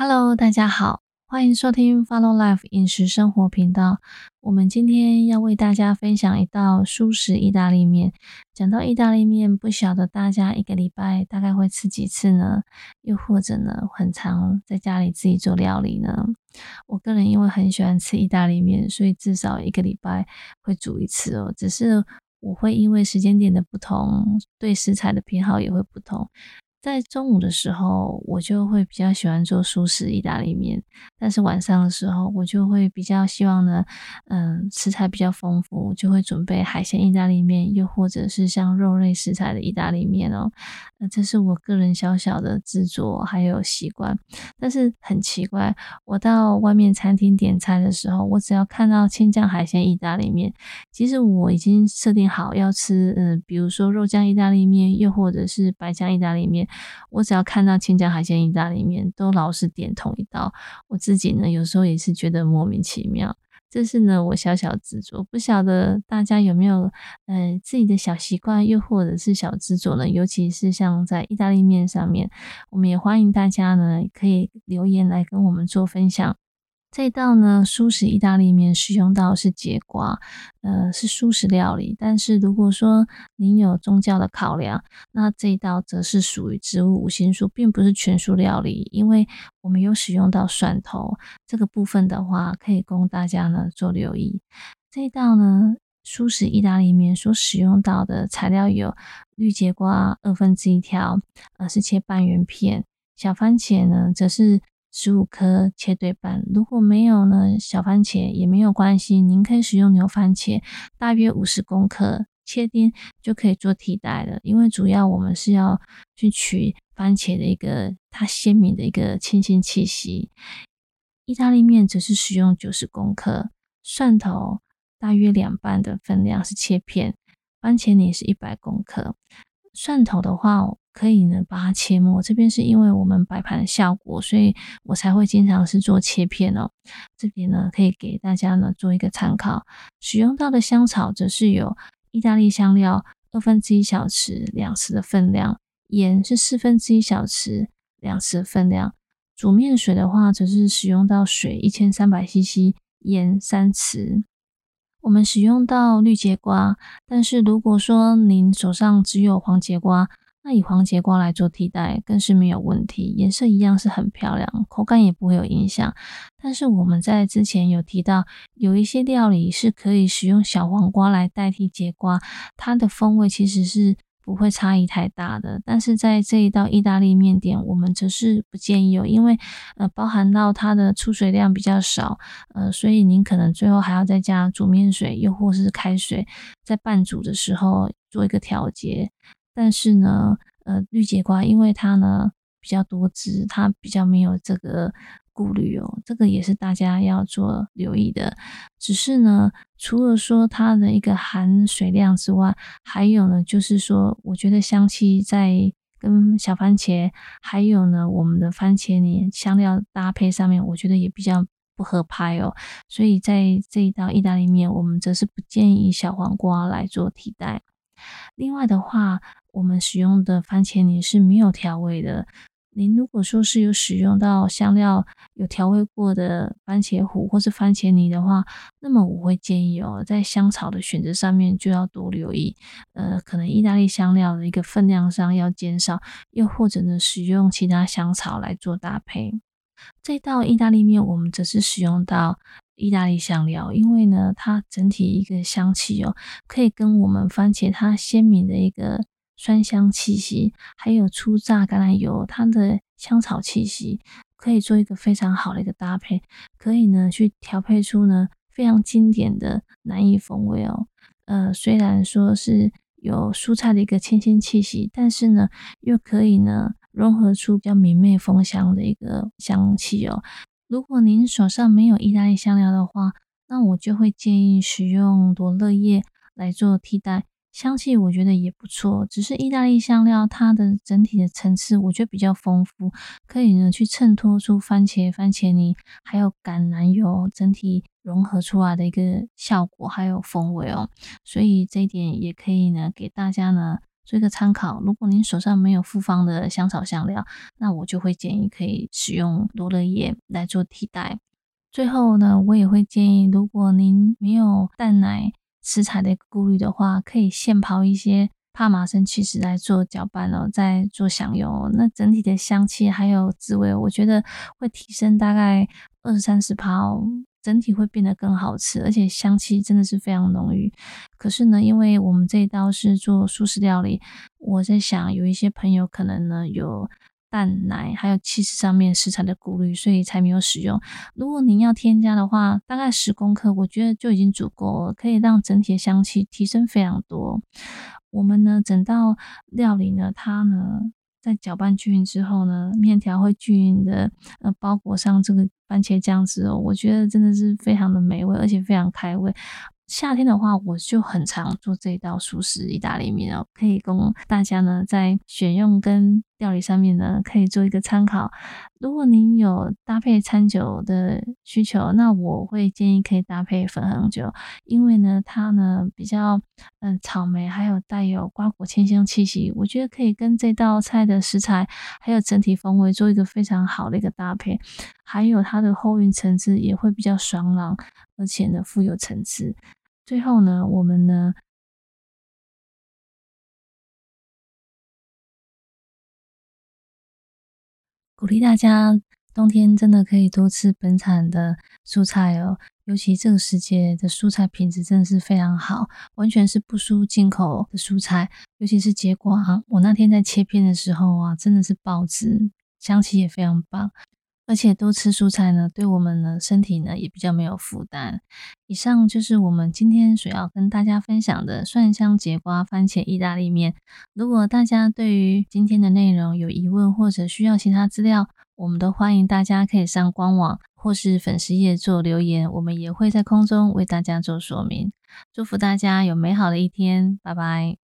Hello，大家好，欢迎收听 Follow Life 饮食生活频道。我们今天要为大家分享一道素食意大利面。讲到意大利面，不晓得大家一个礼拜大概会吃几次呢？又或者呢，很常在家里自己做料理呢？我个人因为很喜欢吃意大利面，所以至少一个礼拜会煮一次哦。只是我会因为时间点的不同，对食材的偏好也会不同。在中午的时候，我就会比较喜欢做素食意大利面，但是晚上的时候，我就会比较希望呢，嗯，食材比较丰富，就会准备海鲜意大利面，又或者是像肉类食材的意大利面哦。那这是我个人小小的制作还有习惯，但是很奇怪，我到外面餐厅点餐的时候，我只要看到青酱海鲜意大利面，其实我已经设定好要吃，嗯，比如说肉酱意大利面，又或者是白酱意大利面，我只要看到青酱海鲜意大利面，都老是点同一道。我自己呢，有时候也是觉得莫名其妙。这是呢，我小小执着，不晓得大家有没有呃自己的小习惯，又或者是小执着呢？尤其是像在意大利面上面，我们也欢迎大家呢可以留言来跟我们做分享。这道呢，素食意大利面使用到是节瓜，呃，是素食料理。但是如果说您有宗教的考量，那这一道则是属于植物五行素，并不是全素料理。因为我们有使用到蒜头这个部分的话，可以供大家呢做留意。这一道呢，素食意大利面所使用到的材料有绿节瓜二分之一条，呃，是切半圆片；小番茄呢，则是。十五颗切对半，如果没有呢，小番茄也没有关系，您可以使用牛番茄，大约五十公克，切丁就可以做替代了。因为主要我们是要去取番茄的一个它鲜明的一个清新气息。意大利面则是使用九十公克，蒜头大约两半的分量是切片，番茄泥是一百公克。蒜头的话，可以呢把它切末。这边是因为我们摆盘的效果，所以我才会经常是做切片哦。这边呢可以给大家呢做一个参考。使用到的香草则是有意大利香料二分之一小匙，两匙的分量；盐是四分之一小匙，两匙的分量。煮面水的话，则是使用到水一千三百 CC，盐三匙。我们使用到绿节瓜，但是如果说您手上只有黄节瓜，那以黄节瓜来做替代更是没有问题，颜色一样是很漂亮，口感也不会有影响。但是我们在之前有提到，有一些料理是可以使用小黄瓜来代替节瓜，它的风味其实是。不会差异太大的，但是在这一道意大利面点，我们则是不建议哦，因为呃包含到它的出水量比较少，呃，所以您可能最后还要再加煮面水，又或是开水，在拌煮的时候做一个调节。但是呢，呃，绿节瓜因为它呢比较多汁，它比较没有这个。顾虑哦，这个也是大家要做留意的。只是呢，除了说它的一个含水量之外，还有呢，就是说，我觉得香气在跟小番茄，还有呢，我们的番茄泥香料搭配上面，我觉得也比较不合拍哦。所以在这一道意大利面，我们则是不建议小黄瓜来做替代。另外的话，我们使用的番茄泥是没有调味的。您如果说是有使用到香料有调味过的番茄糊或是番茄泥的话，那么我会建议哦，在香草的选择上面就要多留意，呃，可能意大利香料的一个分量上要减少，又或者呢，使用其他香草来做搭配。这道意大利面我们则是使用到意大利香料，因为呢，它整体一个香气哦，可以跟我们番茄它鲜明的一个。酸香气息，还有初榨橄榄油，它的香草气息，可以做一个非常好的一个搭配，可以呢去调配出呢非常经典的南意风味哦。呃，虽然说是有蔬菜的一个清新气息，但是呢又可以呢融合出比较明媚风香的一个香气哦。如果您手上没有意大利香料的话，那我就会建议使用罗勒叶来做替代。香气我觉得也不错，只是意大利香料它的整体的层次我觉得比较丰富，可以呢去衬托出番茄、番茄泥还有橄榄油整体融合出来的一个效果还有风味哦，所以这一点也可以呢给大家呢做一个参考。如果您手上没有复方的香草香料，那我就会建议可以使用罗勒叶来做替代。最后呢，我也会建议，如果您没有蛋奶食材的顾虑的话，可以现泡一些帕玛森起司来做搅拌哦，再做享用。那整体的香气还有滋味，我觉得会提升大概二三十泡，整体会变得更好吃，而且香气真的是非常浓郁。可是呢，因为我们这一道是做素食料理，我在想有一些朋友可能呢有。蛋奶还有气势上面食材的顾虑，所以才没有使用。如果您要添加的话，大概十公克，我觉得就已经足够了，可以让整体的香气提升非常多。我们呢，整道料理呢，它呢在搅拌均匀之后呢，面条会均匀的呃包裹上这个番茄酱汁哦，我觉得真的是非常的美味，而且非常开胃。夏天的话，我就很常做这一道熟食意大利面哦，可以供大家呢在选用跟料理上面呢可以做一个参考。如果您有搭配餐酒的需求，那我会建议可以搭配粉红酒，因为呢它呢比较嗯草莓，还有带有瓜果清香气息，我觉得可以跟这道菜的食材还有整体风味做一个非常好的一个搭配，还有它的后韵层次也会比较爽朗，而且呢富有层次。最后呢，我们呢鼓励大家，冬天真的可以多吃本产的蔬菜哦。尤其这个时节的蔬菜品质真的是非常好，完全是不输进口的蔬菜。尤其是结瓜，我那天在切片的时候啊，真的是爆汁，香气也非常棒。而且多吃蔬菜呢，对我们的身体呢也比较没有负担。以上就是我们今天所要跟大家分享的蒜香节瓜番茄意大利面。如果大家对于今天的内容有疑问或者需要其他资料，我们都欢迎大家可以上官网或是粉丝页做留言，我们也会在空中为大家做说明。祝福大家有美好的一天，拜拜。